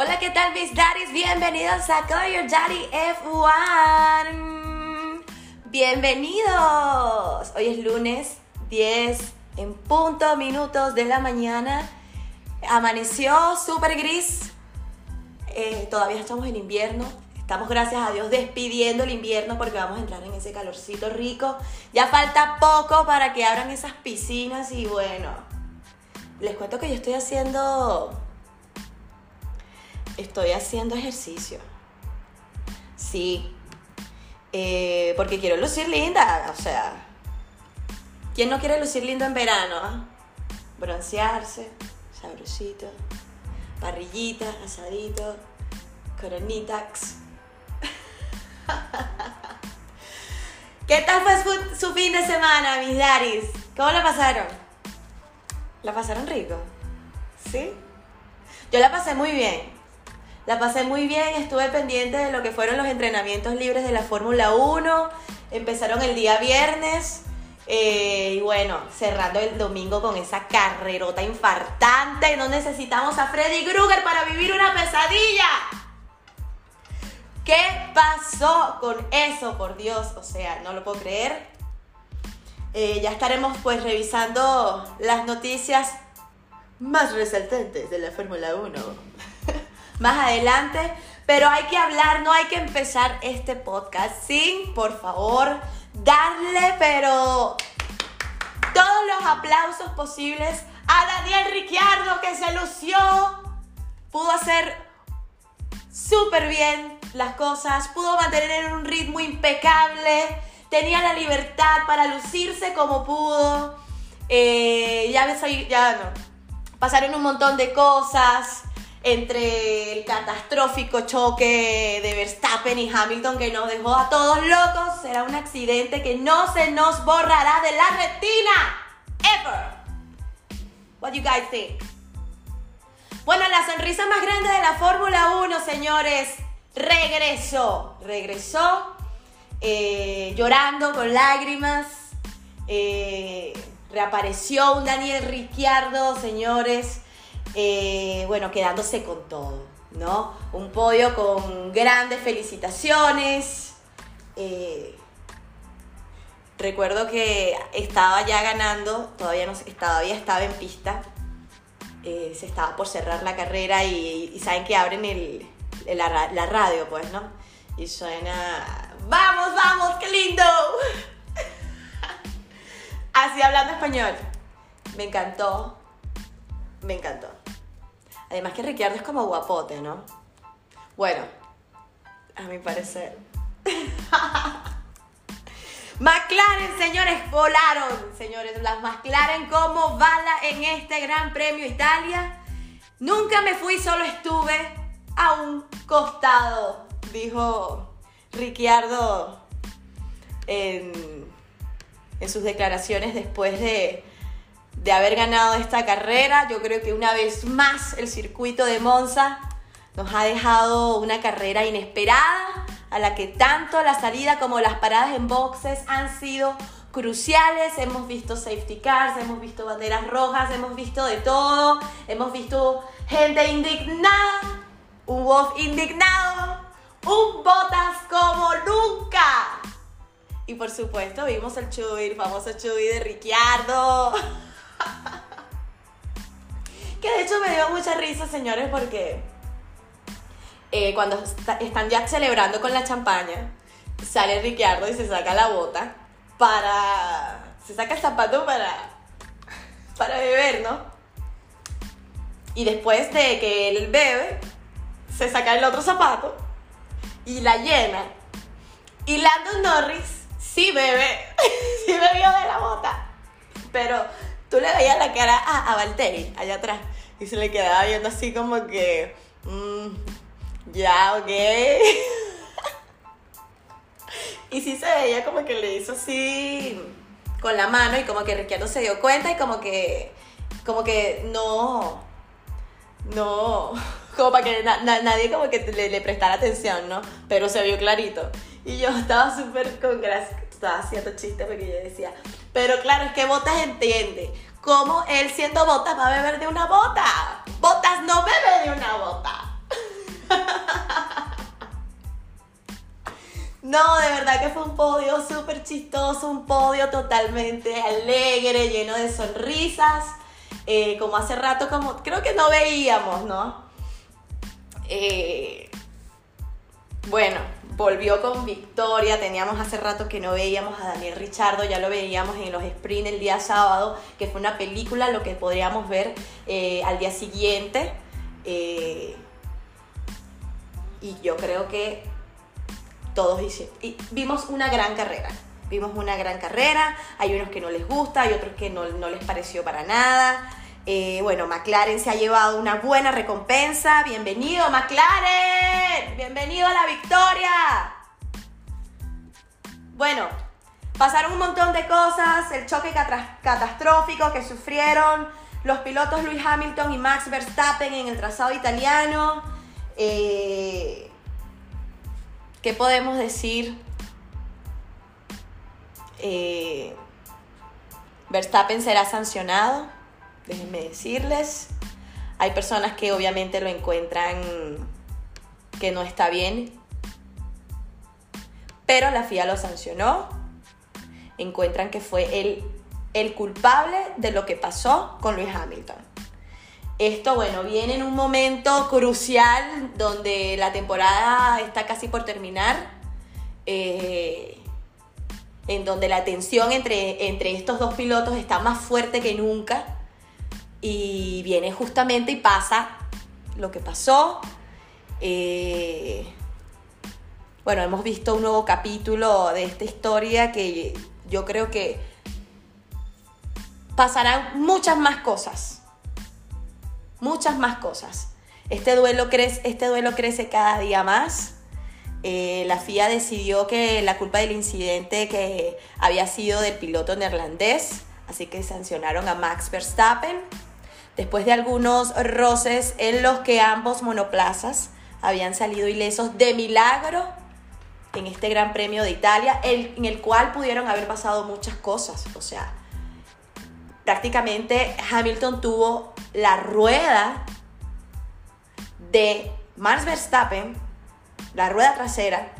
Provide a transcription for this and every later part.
Hola, ¿qué tal mis daddies? Bienvenidos a Call Your Daddy F1. Bienvenidos. Hoy es lunes 10 en punto minutos de la mañana. Amaneció súper gris. Eh, todavía estamos en invierno. Estamos, gracias a Dios, despidiendo el invierno porque vamos a entrar en ese calorcito rico. Ya falta poco para que abran esas piscinas y bueno, les cuento que yo estoy haciendo estoy haciendo ejercicio. Sí. Eh, porque quiero lucir linda. O sea, ¿quién no quiere lucir lindo en verano? ah? Broncearse, sabrosito, parrillita, asadito, coronitax. ¿Qué tal fue su, fin de semana, mis daris? ¿Cómo la pasaron? ¿La pasaron rico? ¿Sí? Yo la pasé muy bien. La pasé muy bien, estuve pendiente de lo que fueron los entrenamientos libres de la Fórmula 1. Empezaron el día viernes. eh, y bueno, cerrando el domingo con esa carrerota infartante. No necesitamos a Freddy Krueger para vivir una pesadilla. ¿Qué pasó con eso? Por Dios, o sea, no lo puedo creer. Eh, ya estaremos pues revisando las noticias más resaltantes de la Fórmula 1 más adelante. Pero hay que hablar, no hay que empezar este podcast sin, por favor, darle, pero todos los aplausos posibles a Daniel Ricciardo que se lució. Pudo hacer súper bien las cosas, pudo mantener un ritmo impecable, tenía la libertad para lucirse como pudo. Eh, ya ya no. Pasaron un montón de cosas entre el catastrófico choque de Verstappen y Hamilton que nos dejó a todos locos. Será un accidente que no se nos borrará de la retina. Ever. What you guys think? Bueno, la sonrisa más grande de la Fórmula 1, señores, regresó. Regresó eh, llorando con lágrimas. Eh, reapareció un Daniel Ricciardo, señores. Eh, bueno, quedándose con todo, ¿no? Un podio con grandes felicitaciones. Eh, recuerdo que estaba ya ganando, todavía, no, todavía estaba en pista. Eh, se estaba por cerrar la carrera y, saben que abren el, la radio, pues, ¿no? Y suena, vamos, vamos, qué lindo. Así hablando español. Me encantó, me encantó. Además que Ricciardo es como guapote, ¿no? Bueno, a mi parecer. McLaren, señores, volaron, señores. Las McLaren como bala en este Gran Premio Italia. Nunca me fui, solo estuve a un costado, dijo Ricciardo en, en sus declaraciones después de, de haber ganado esta carrera. Yo creo que una vez más el circuito de Monza nos ha dejado una carrera inesperada a la que tanto la salida como las paradas en boxes han sido cruciales. Hemos visto safety cars, hemos visto banderas rojas, hemos visto de todo. Hemos visto gente indignada, un Wolf indignado, un Botas como nunca. Y por supuesto vimos el Chuy, el famoso Chuy de Ricciardo. Que de hecho me dio mucha risa, señores, porque eh, cuando está- están ya celebrando con la champaña, sale Ricciardo y se saca la bota para... Se saca el zapato para... Para beber, ¿no? Y después de que él bebe, se saca el otro zapato y la llena. Y Landon Norris sí bebe, sí bebió de la bota. Pero tú le veías la cara a, a Valtteri allá atrás y se le quedaba viendo así como que. mm, ya, ok. y sí se veía como que le hizo así con la mano y como que Ricciardo se dio cuenta y como que. Como que no. No. Como para que na- na- nadie como que le, le prestara atención, ¿no? Pero se vio clarito. Y yo estaba súper con gracia. Estaba haciendo chistes porque yo decía, pero claro, es que Botas entiende. ¿Cómo él siendo Botas va a beber de una bota? Botas no bebe de una bota. No, de verdad que fue un podio súper chistoso, un podio totalmente alegre, lleno de sonrisas, eh, como hace rato, como creo que no veíamos, ¿no? Eh, bueno, volvió con victoria, teníamos hace rato que no veíamos a Daniel Richardo, ya lo veíamos en los sprints el día sábado, que fue una película, lo que podríamos ver eh, al día siguiente. y yo creo que todos y vimos una gran carrera. Vimos una gran carrera, hay unos que no les gusta, hay otros que no, les pareció para nada. Eh, bueno, McLaren se ha llevado una buena recompensa. Bienvenido, McLaren. Bienvenido a la victoria. Bueno, pasaron un montón de cosas. El choque catastrófico que sufrieron los pilotos Lewis Hamilton y Max Verstappen en el trazado italiano. Eh, ¿Qué podemos decir? Eh, Verstappen será sancionado, déjenme decirles. Hay personas que obviamente lo encuentran que no está bien, pero la FIA lo sancionó. Encuentran que fue el, el culpable de lo que pasó con Luis Hamilton. Esto, bueno, viene en un momento crucial donde la temporada está casi por terminar, eh, en donde la tensión entre, entre estos dos pilotos está más fuerte que nunca y viene justamente y pasa lo que pasó. Eh, bueno, hemos visto un nuevo capítulo de esta historia que yo creo que pasarán muchas más cosas muchas más cosas. Este duelo crece, este duelo crece cada día más. Eh, la FIA decidió que la culpa del incidente que había sido del piloto neerlandés, así que sancionaron a Max Verstappen. Después de algunos roces en los que ambos monoplazas habían salido ilesos de milagro en este Gran Premio de Italia, en el cual pudieron haber pasado muchas cosas. O sea, prácticamente Hamilton tuvo la rueda de Max Verstappen, la rueda trasera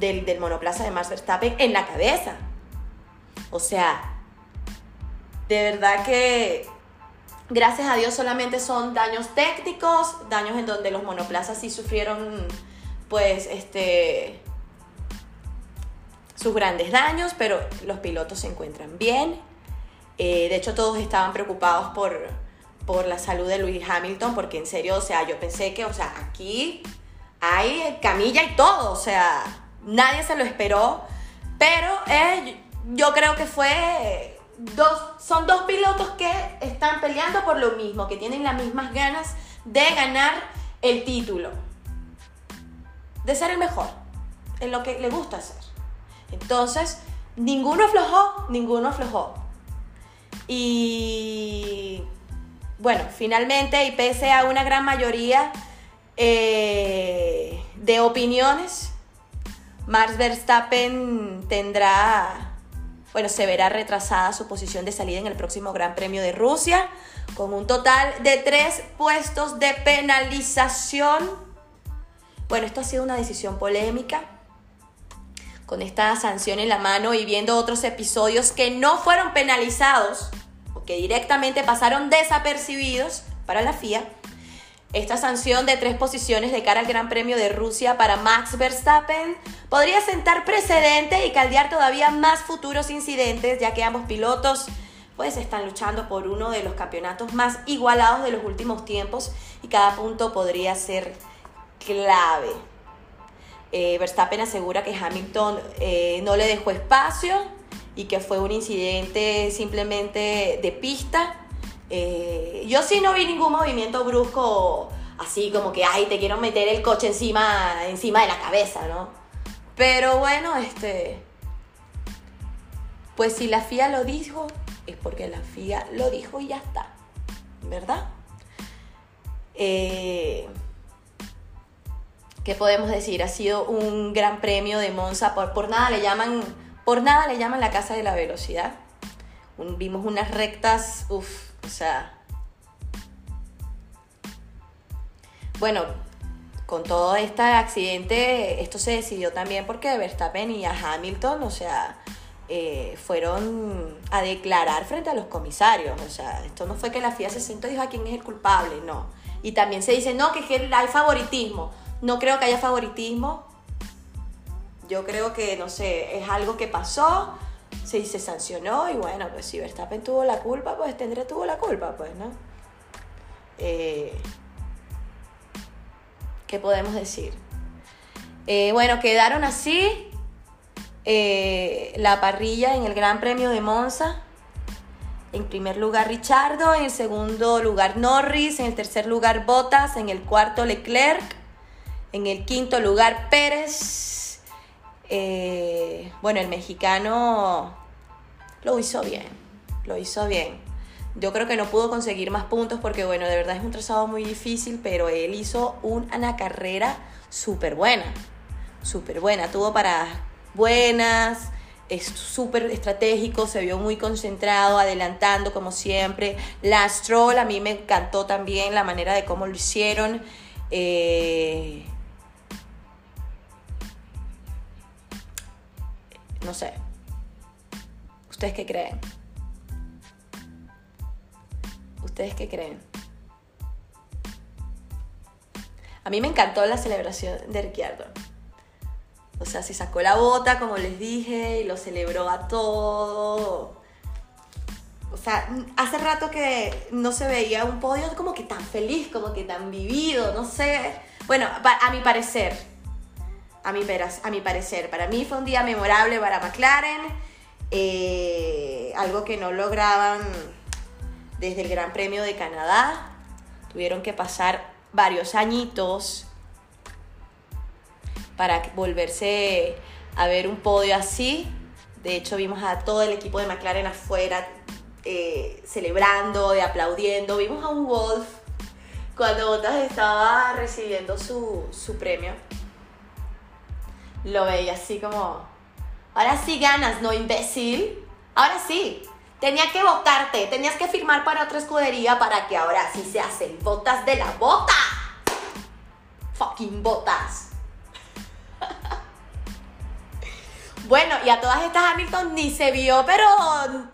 del, monoplaza de Max Verstappen en la cabeza. O sea, de verdad que gracias a Dios solamente son daños técnicos, daños en donde los monoplazas sí sufrieron pues este sus grandes daños, pero los pilotos se encuentran bien. Eh, de hecho, todos estaban preocupados por, por la salud de Luis Hamilton, porque en serio, o sea, yo pensé que, o sea, aquí hay camilla y todo, o sea, nadie se lo esperó, pero eh, yo creo que fue dos, son dos pilotos que están peleando por lo mismo, que tienen las mismas ganas de ganar el título, de ser el mejor, en lo que le gusta hacer. Entonces, ninguno aflojó, ninguno aflojó. Y bueno, finalmente, y pese a una gran mayoría eh, de opiniones, Max Verstappen tendrá, bueno, se verá retrasada su posición de salida en el próximo Gran Premio de Rusia, con un total de tres puestos de penalización. Bueno, esto ha sido una decisión polémica con esta sanción en la mano y viendo otros episodios que no fueron penalizados o que directamente pasaron desapercibidos para la FIA, esta sanción de tres posiciones de cara al Gran Premio de Rusia para Max Verstappen podría sentar precedente y caldear todavía más futuros incidentes, ya que ambos pilotos pues están luchando por uno de los campeonatos más igualados de los últimos tiempos y cada punto podría ser clave. Eh, Verstappen asegura que Hamilton eh, no le dejó espacio y que fue un incidente simplemente de pista. Eh, yo sí no vi ningún movimiento brusco así como que, ay, te quiero meter el coche encima, encima de la cabeza, ¿no? Pero bueno, este... Pues si la FIA lo dijo, es porque la FIA lo dijo y ya está, ¿verdad? Eh, ¿qué podemos decir? Ha sido un gran premio de Monza. Por, por, nada le llaman, por nada le llaman la casa de la velocidad. vimos unas rectas, uff, o sea. Bueno, con todo este accidente, esto se decidió también porque Verstappen y a Hamilton, o sea, eh, fueron a declarar frente a los comisarios. O sea, esto no fue que la FIA se sentó y dijo a quién es el culpable, no. Y también se dice, no, que, que hay favoritismo. No creo que haya favoritismo. Yo creo que, no sé, es algo que pasó, se, se sancionó y bueno, pues si Verstappen tuvo la culpa, pues tendré tuvo la culpa, pues, ¿no? Eh, ¿Qué podemos decir? Eh, bueno, quedaron así eh, la parrilla en el Gran Premio de Monza. En primer lugar Richardo, en segundo lugar Norris, en el tercer lugar Bottas, en el cuarto Leclerc, en el quinto lugar Pérez. Eh, bueno, el mexicano lo hizo bien, lo hizo bien. Yo creo que no pudo conseguir más puntos porque, bueno, de verdad es un trazado muy difícil, pero él hizo una carrera súper buena, súper buena. Tuvo para buenas, es súper estratégico, se vio muy concentrado, adelantando como siempre. La Stroll a mí me encantó también la manera de cómo lo hicieron. Eh, no sé. ¿Ustedes qué creen? ¿Ustedes qué creen? A mí me encantó la celebración de Ricciardo. O sea, se sacó la bota, como les dije, y lo celebró a todo. O sea, hace rato que no se veía un podio como que tan feliz, como que tan vivido, no sé. Bueno, a mi parecer, a mi, a parecer, para mí fue un día memorable para McLaren, eh, algo que no lograban desde el Gran Premio de Canadá. Tuvieron que pasar varios añitos para volverse a ver un podio así. De hecho, vimos a todo el equipo de McLaren afuera eh, celebrando, y aplaudiendo. Vimos a un Wolf cuando Bottas estaba recibiendo su, su premio. Lo veía así como, ahora sí ganas, ¿no, imbécil? Ahora sí, tenía que votarte, tenías que firmar para otra escudería para que ahora sí se hacen botas de la bota. Fucking botas. Bueno, y a todas estas Hamilton ni se vio, pero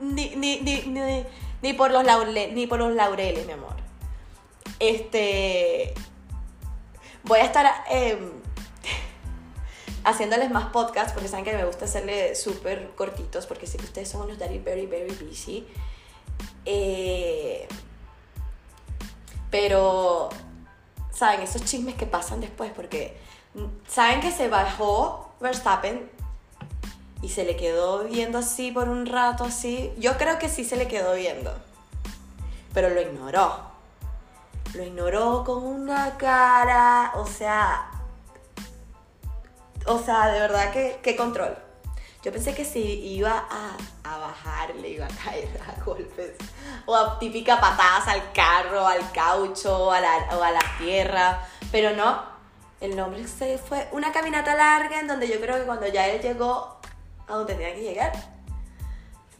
ni, ni, ni, ni por, los laureles, ni por los laureles, mi amor. Este. Voy a estar em, haciéndoles más podcasts porque saben que me gusta hacerle súper cortitos porque sé que ustedes son unos daddy very, very busy. Eh, pero, ¿saben? Esos chismes que pasan después porque saben que se bajó Verstappen y se le quedó viendo así por un rato así. Yo creo que sí se le quedó viendo, pero lo ignoró. Lo ignoró con una cara, o sea, o sea, de verdad que qué control. Yo pensé que si iba a, a bajar, le iba a caer a golpes. O a típica patadas al carro, al caucho, a la, o a la tierra. Pero no, el hombre se fue una caminata larga en donde yo creo que cuando ya él llegó a donde tenía que llegar.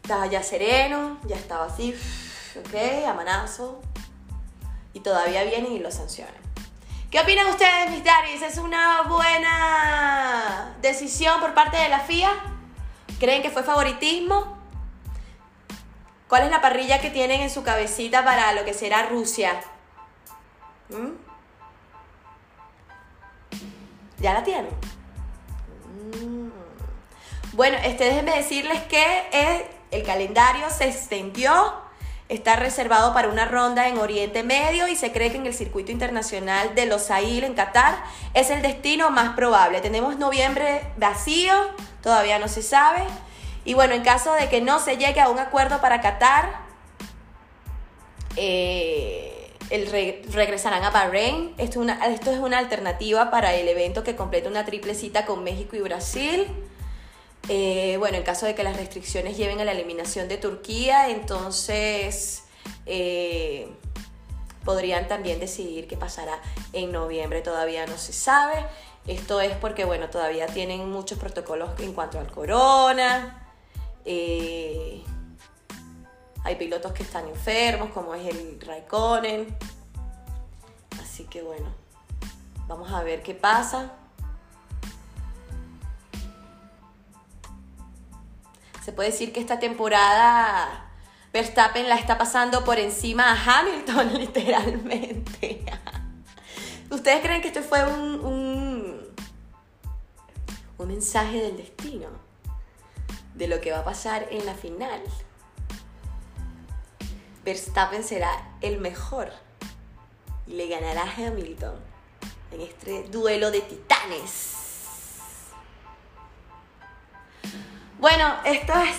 Estaba ya sereno, ya estaba así, ok, a manazo. Y todavía vienen y lo sancionan. ¿Qué opinan ustedes, mis daddies? ¿Es una buena decisión por parte de la FIA? ¿Creen que fue favoritismo? ¿Cuál es la parrilla que tienen en su cabecita para lo que será Rusia? ¿Mm? ¿Ya la tienen? Bueno, este, déjenme decirles que el calendario se extendió, está reservado para una ronda en Oriente Medio y se cree que en el circuito internacional de Los Ail en Qatar es el destino más probable. Tenemos noviembre vacío, todavía no se sabe. Y bueno, en caso de que no se llegue a un acuerdo para Qatar, eh, regresarán a Bahrein. Esto, esto es una alternativa para el evento que completa una triple cita con México y Brasil. Eh, bueno, en caso de que las restricciones lleven a la eliminación de Turquía, entonces eh, podrían también decidir qué pasará en noviembre, todavía no se sabe. Esto es porque, bueno, todavía tienen muchos protocolos en cuanto al corona. Eh, hay pilotos que están enfermos, como es el Raikkonen. Así que bueno, Vamos a ver qué pasa. Puede decir que esta temporada Verstappen la está pasando por encima a Hamilton, literalmente. ¿Ustedes creen que esto fue un, un, un mensaje del destino? De lo que va a pasar en la final. Verstappen será el mejor y le ganará a Hamilton en este duelo de titanes. Bueno, esto, es,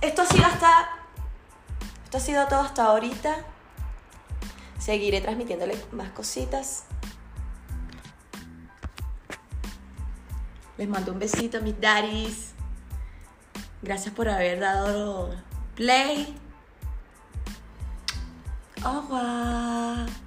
esto ha sido hasta. Esto ha sido todo hasta ahorita. Seguiré transmitiéndole más cositas. Les mando un besito mis daddies. Gracias por haber dado play. Au revoir.